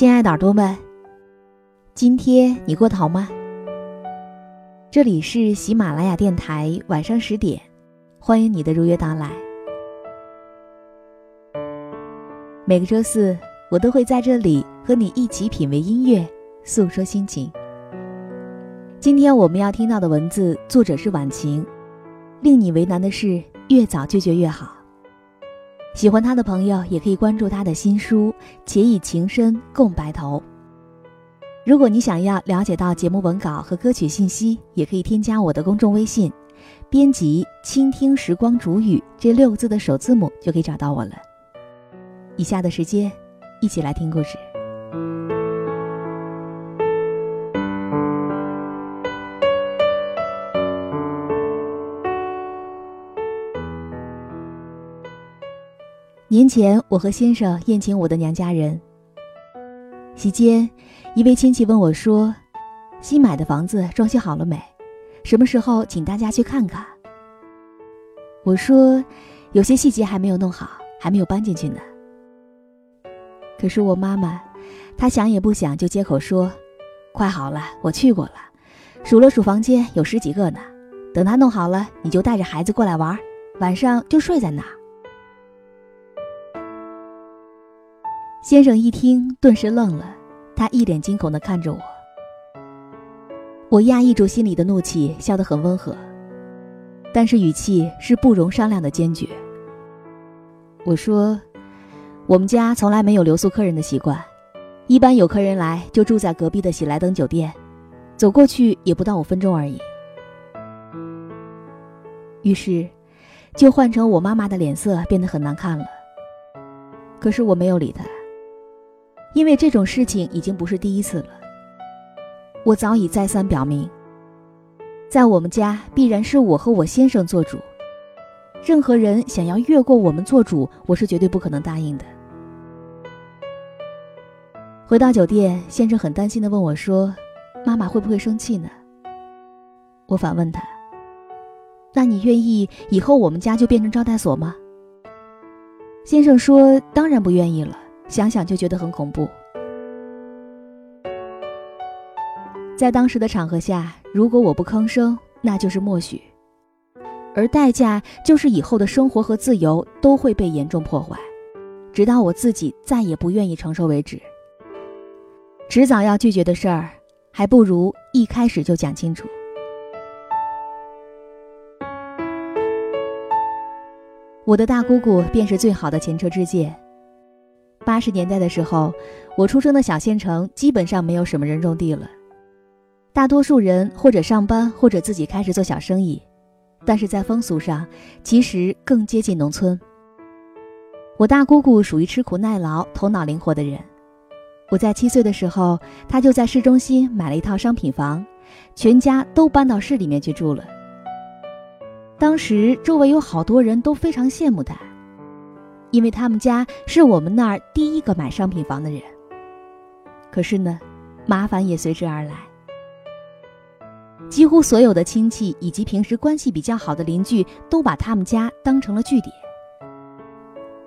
亲爱的耳朵们，今天你过得好吗？这里是喜马拉雅电台，晚上十点，欢迎你的如约到来。每个周四，我都会在这里和你一起品味音乐，诉说心情。今天我们要听到的文字，作者是晚晴。令你为难的事，越早拒绝越好。喜欢他的朋友也可以关注他的新书《且以情深共白头》。如果你想要了解到节目文稿和歌曲信息，也可以添加我的公众微信，编辑“倾听时光煮雨”这六个字的首字母就可以找到我了。以下的时间，一起来听故事。年前，我和先生宴请我的娘家人。席间，一位亲戚问我说：“新买的房子装修好了没？什么时候请大家去看看？”我说：“有些细节还没有弄好，还没有搬进去呢。”可是我妈妈，她想也不想就接口说：“快好了，我去过了，数了数房间有十几个呢。等他弄好了，你就带着孩子过来玩，晚上就睡在那儿。”先生一听，顿时愣了，他一脸惊恐地看着我。我压抑住心里的怒气，笑得很温和，但是语气是不容商量的坚决。我说：“我们家从来没有留宿客人的习惯，一般有客人来就住在隔壁的喜来登酒店，走过去也不到五分钟而已。”于是，就换成我妈妈的脸色变得很难看了。可是我没有理他。因为这种事情已经不是第一次了。我早已再三表明，在我们家必然是我和我先生做主，任何人想要越过我们做主，我是绝对不可能答应的。回到酒店，先生很担心的问我说：“妈妈会不会生气呢？”我反问他：“那你愿意以后我们家就变成招待所吗？”先生说：“当然不愿意了。”想想就觉得很恐怖。在当时的场合下，如果我不吭声，那就是默许，而代价就是以后的生活和自由都会被严重破坏，直到我自己再也不愿意承受为止。迟早要拒绝的事儿，还不如一开始就讲清楚。我的大姑姑便是最好的前车之鉴。八十年代的时候，我出生的小县城基本上没有什么人种地了，大多数人或者上班，或者自己开始做小生意。但是在风俗上，其实更接近农村。我大姑姑属于吃苦耐劳、头脑灵活的人。我在七岁的时候，她就在市中心买了一套商品房，全家都搬到市里面去住了。当时周围有好多人都非常羡慕她。因为他们家是我们那儿第一个买商品房的人。可是呢，麻烦也随之而来。几乎所有的亲戚以及平时关系比较好的邻居都把他们家当成了据点。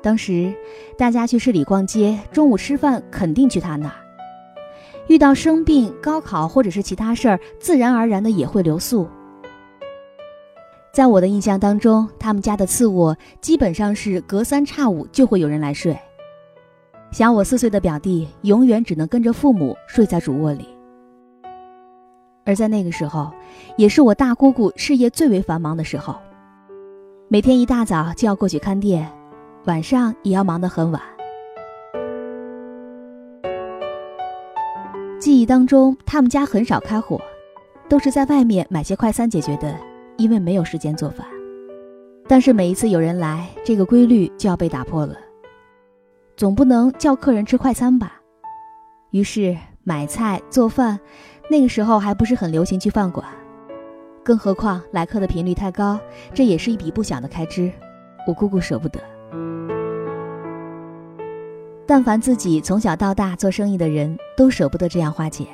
当时，大家去市里逛街，中午吃饭肯定去他那儿。遇到生病、高考或者是其他事儿，自然而然的也会留宿。在我的印象当中，他们家的次卧基本上是隔三差五就会有人来睡。小我四岁的表弟永远只能跟着父母睡在主卧里。而在那个时候，也是我大姑姑事业最为繁忙的时候，每天一大早就要过去看店，晚上也要忙得很晚。记忆当中，他们家很少开火，都是在外面买些快餐解决的，因为没有时间做饭。但是每一次有人来，这个规律就要被打破了，总不能叫客人吃快餐吧？于是买菜做饭。那个时候还不是很流行去饭馆，更何况来客的频率太高，这也是一笔不小的开支。我姑姑舍不得。但凡自己从小到大做生意的人都舍不得这样花钱，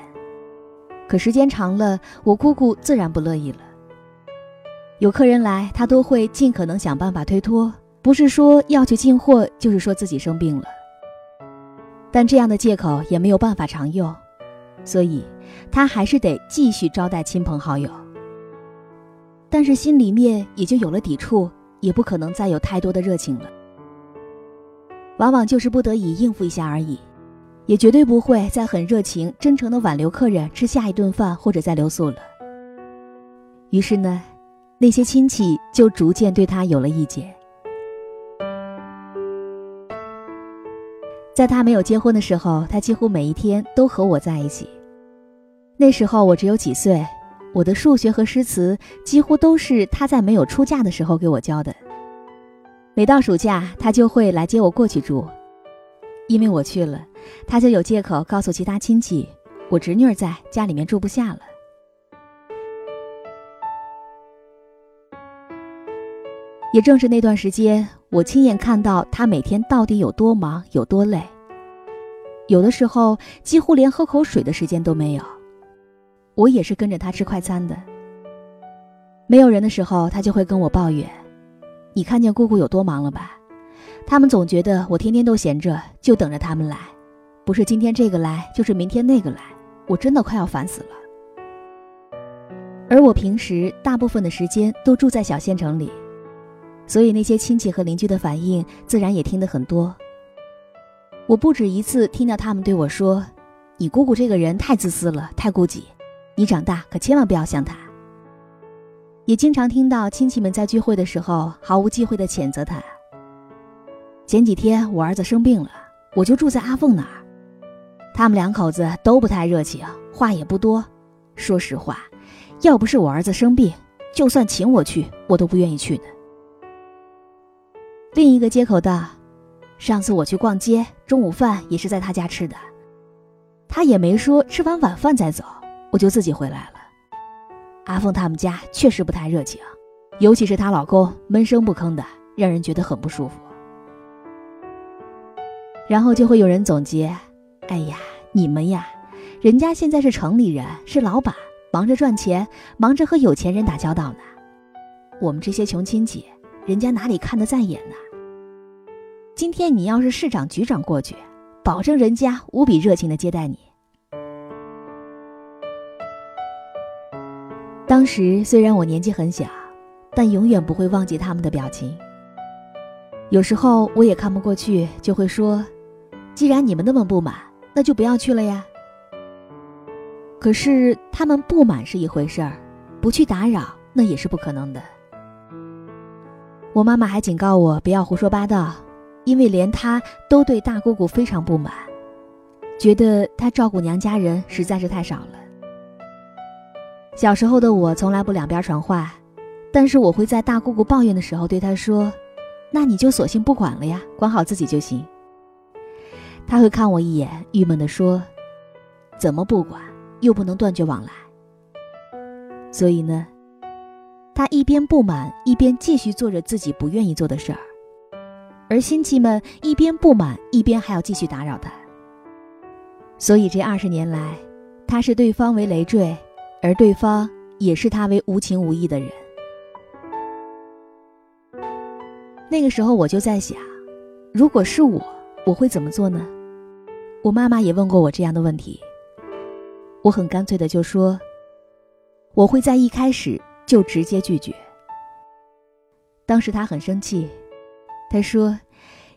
可时间长了，我姑姑自然不乐意了。有客人来，他都会尽可能想办法推脱，不是说要去进货，就是说自己生病了。但这样的借口也没有办法常用，所以。他还是得继续招待亲朋好友，但是心里面也就有了抵触，也不可能再有太多的热情了。往往就是不得已应付一下而已，也绝对不会再很热情、真诚的挽留客人吃下一顿饭或者再留宿了。于是呢，那些亲戚就逐渐对他有了意见。在他没有结婚的时候，他几乎每一天都和我在一起。那时候我只有几岁，我的数学和诗词几乎都是他在没有出嫁的时候给我教的。每到暑假，他就会来接我过去住，因为我去了，他就有借口告诉其他亲戚，我侄女在家里面住不下了。也正是那段时间，我亲眼看到他每天到底有多忙，有多累，有的时候几乎连喝口水的时间都没有。我也是跟着他吃快餐的。没有人的时候，他就会跟我抱怨：“你看见姑姑有多忙了吧？他们总觉得我天天都闲着，就等着他们来，不是今天这个来，就是明天那个来，我真的快要烦死了。”而我平时大部分的时间都住在小县城里，所以那些亲戚和邻居的反应自然也听得很多。我不止一次听到他们对我说：“你姑姑这个人太自私了，太顾忌。”你长大可千万不要像她。也经常听到亲戚们在聚会的时候毫无忌讳地谴责她。前几天我儿子生病了，我就住在阿凤那儿，他们两口子都不太热情，话也不多。说实话，要不是我儿子生病，就算请我去，我都不愿意去的。另一个接口道：“上次我去逛街，中午饭也是在他家吃的，他也没说吃完晚饭再走。”我就自己回来了。阿凤他们家确实不太热情，尤其是她老公闷声不吭的，让人觉得很不舒服。然后就会有人总结：“哎呀，你们呀，人家现在是城里人，是老板，忙着赚钱，忙着和有钱人打交道呢。我们这些穷亲戚，人家哪里看得在眼呢？今天你要是市长、局长过去，保证人家无比热情的接待你。”当时虽然我年纪很小，但永远不会忘记他们的表情。有时候我也看不过去，就会说：“既然你们那么不满，那就不要去了呀。”可是他们不满是一回事儿，不去打扰那也是不可能的。我妈妈还警告我不要胡说八道，因为连她都对大姑姑非常不满，觉得她照顾娘家人实在是太少了。小时候的我从来不两边传话，但是我会在大姑姑抱怨的时候对她说：“那你就索性不管了呀，管好自己就行。”她会看我一眼，郁闷地说：“怎么不管？又不能断绝往来。”所以呢，他一边不满，一边继续做着自己不愿意做的事儿，而亲戚们一边不满，一边还要继续打扰他。所以这二十年来，他视对方为累赘。而对方也视他为无情无义的人。那个时候我就在想，如果是我，我会怎么做呢？我妈妈也问过我这样的问题。我很干脆的就说，我会在一开始就直接拒绝，当时他很生气，他说：“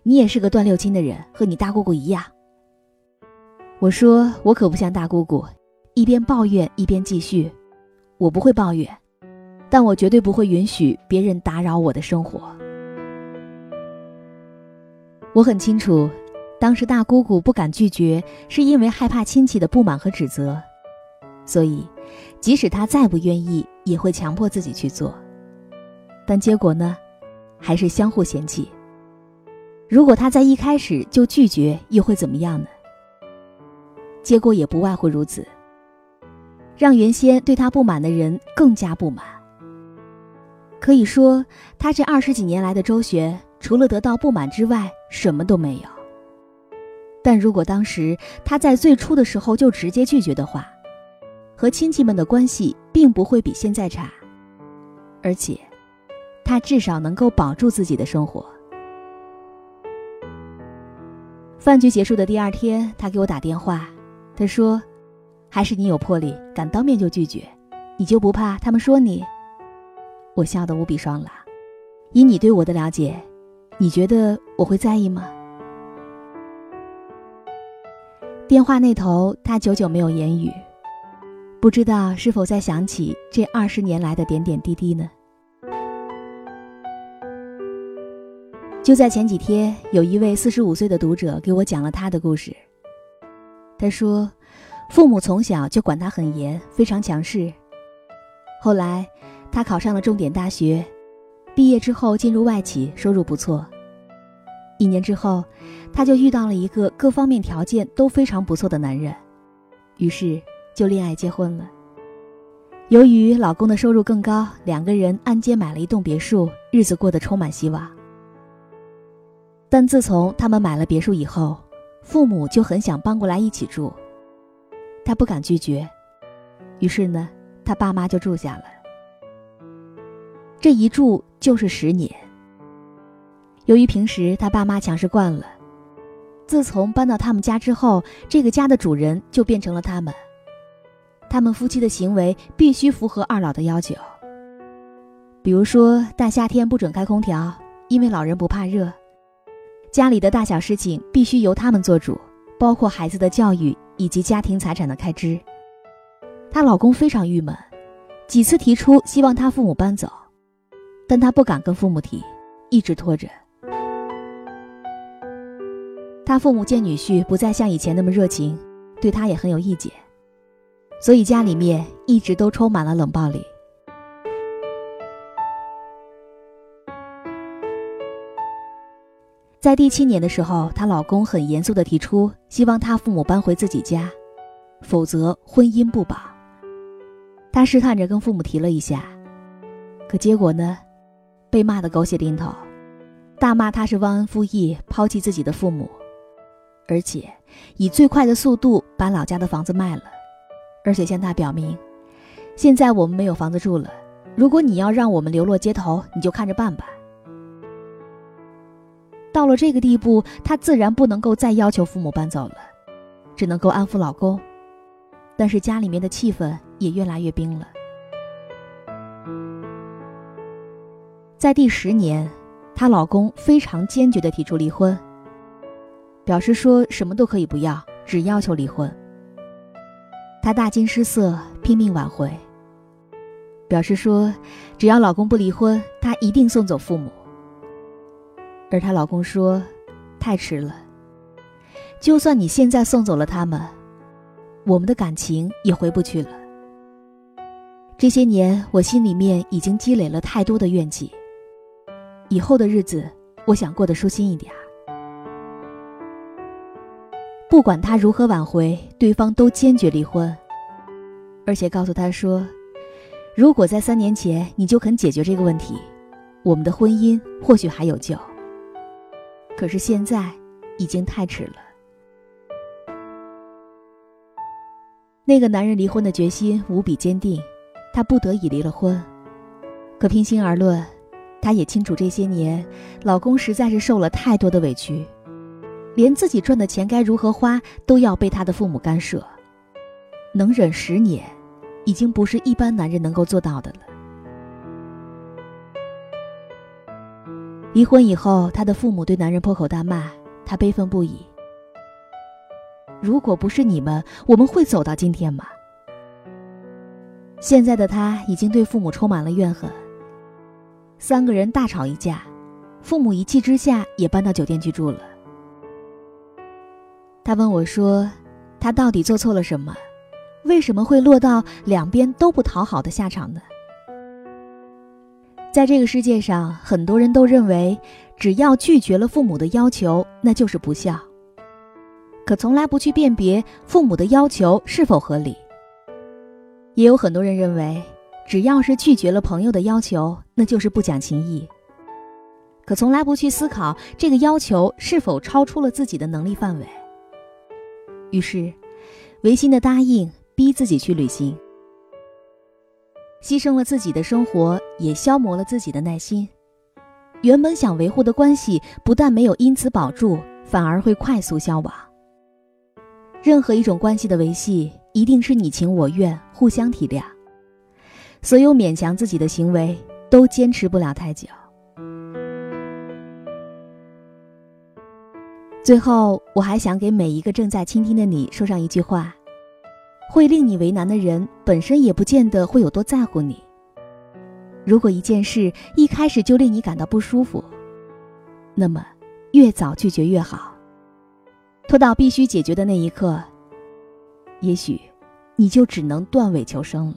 你也是个断六亲的人，和你大姑姑一样。”我说：“我可不像大姑姑，一边抱怨一边继续。我不会抱怨，但我绝对不会允许别人打扰我的生活。”我很清楚，当时大姑姑不敢拒绝，是因为害怕亲戚的不满和指责，所以即使他再不愿意，也会强迫自己去做。但结果呢？还是相互嫌弃。如果他在一开始就拒绝，又会怎么样呢？结果也不外乎如此，让原先对他不满的人更加不满。可以说，他这二十几年来的周旋，除了得到不满之外，什么都没有。但如果当时他在最初的时候就直接拒绝的话，和亲戚们的关系并不会比现在差，而且。他至少能够保住自己的生活。饭局结束的第二天，他给我打电话，他说：“还是你有魄力，敢当面就拒绝，你就不怕他们说你？”我笑得无比爽朗。以你对我的了解，你觉得我会在意吗？电话那头，他久久没有言语，不知道是否在想起这二十年来的点点滴滴呢？就在前几天，有一位四十五岁的读者给我讲了他的故事。他说，父母从小就管他很严，非常强势。后来，他考上了重点大学，毕业之后进入外企，收入不错。一年之后，他就遇到了一个各方面条件都非常不错的男人，于是就恋爱结婚了。由于老公的收入更高，两个人按揭买了一栋别墅，日子过得充满希望。但自从他们买了别墅以后，父母就很想搬过来一起住，他不敢拒绝，于是呢，他爸妈就住下了。这一住就是十年。由于平时他爸妈强势惯了，自从搬到他们家之后，这个家的主人就变成了他们。他们夫妻的行为必须符合二老的要求，比如说大夏天不准开空调，因为老人不怕热。家里的大小事情必须由他们做主，包括孩子的教育以及家庭财产的开支。她老公非常郁闷，几次提出希望她父母搬走，但她不敢跟父母提，一直拖着。她父母见女婿不再像以前那么热情，对她也很有意见，所以家里面一直都充满了冷暴力。在第七年的时候，她老公很严肃的提出，希望她父母搬回自己家，否则婚姻不保。她试探着跟父母提了一下，可结果呢，被骂得狗血淋头，大骂她是忘恩负义，抛弃自己的父母，而且以最快的速度把老家的房子卖了，而且向她表明，现在我们没有房子住了，如果你要让我们流落街头，你就看着办吧。到了这个地步，她自然不能够再要求父母搬走了，只能够安抚老公。但是家里面的气氛也越来越冰了。在第十年，她老公非常坚决地提出离婚，表示说什么都可以不要，只要求离婚。她大惊失色，拼命挽回，表示说只要老公不离婚，她一定送走父母。而她老公说：“太迟了，就算你现在送走了他们，我们的感情也回不去了。这些年，我心里面已经积累了太多的怨气。以后的日子，我想过得舒心一点。不管他如何挽回，对方都坚决离婚，而且告诉他说，如果在三年前你就肯解决这个问题，我们的婚姻或许还有救。”可是现在已经太迟了。那个男人离婚的决心无比坚定，他不得已离了婚。可平心而论，他也清楚这些年老公实在是受了太多的委屈，连自己赚的钱该如何花都要被他的父母干涉。能忍十年，已经不是一般男人能够做到的了。离婚以后，他的父母对男人破口大骂，他悲愤不已。如果不是你们，我们会走到今天吗？现在的他已经对父母充满了怨恨。三个人大吵一架，父母一气之下也搬到酒店居住了。他问我说：“他到底做错了什么？为什么会落到两边都不讨好的下场呢？”在这个世界上，很多人都认为，只要拒绝了父母的要求，那就是不孝。可从来不去辨别父母的要求是否合理。也有很多人认为。只要是拒绝了朋友的要求，那就是不讲情义。可从来不去思考这个要求是否超出了自己的能力范围。于是，违心的答应，逼自己去旅行，牺牲了自己的生活，也消磨了自己的耐心。原本想维护的关系，不但没有因此保住，反而会快速消亡。任何一种关系的维系，一定是你情我愿，互相体谅。所有勉强自己的行为都坚持不了太久。最后，我还想给每一个正在倾听的你说上一句话：会令你为难的人，本身也不见得会有多在乎你。如果一件事一开始就令你感到不舒服，那么越早拒绝越好。拖到必须解决的那一刻，也许你就只能断尾求生了。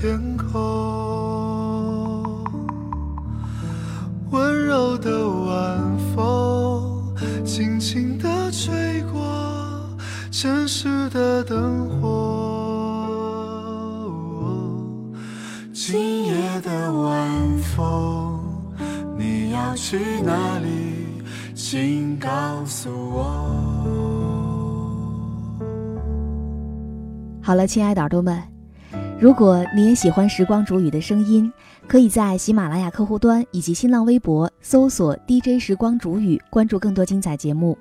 天空，温柔的晚风，轻轻地吹过城市的灯火。今夜的晚风，你要去哪里？请告诉我。好了，亲爱的耳朵们。如果你也喜欢时光煮雨的声音，可以在喜马拉雅客户端以及新浪微博搜索 DJ 时光煮雨，关注更多精彩节目。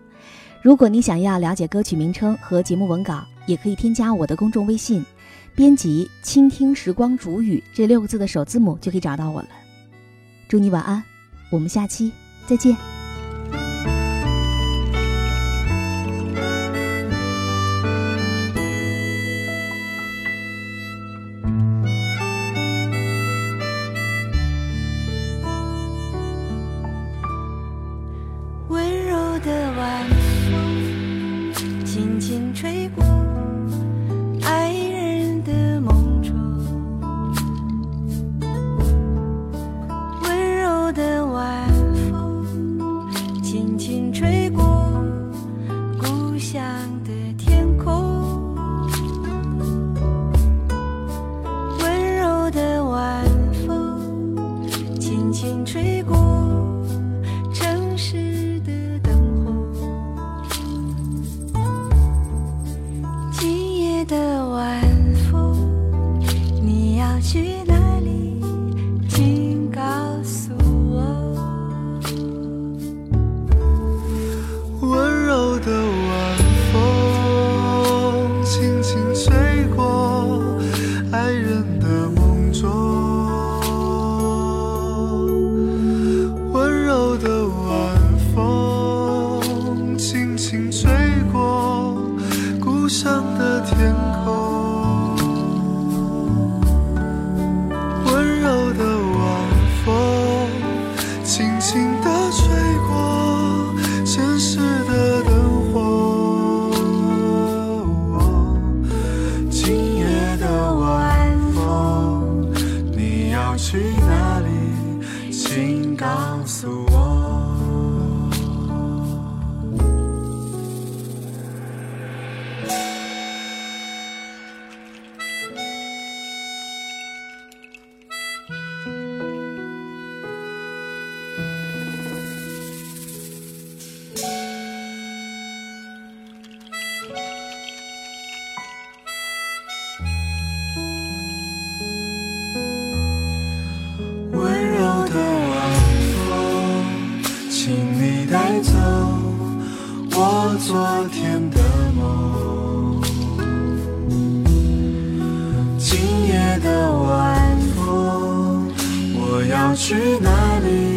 如果你想要了解歌曲名称和节目文稿，也可以添加我的公众微信，编辑“倾听时光煮雨”这六个字的首字母就可以找到我了。祝你晚安，我们下期再见。去哪里？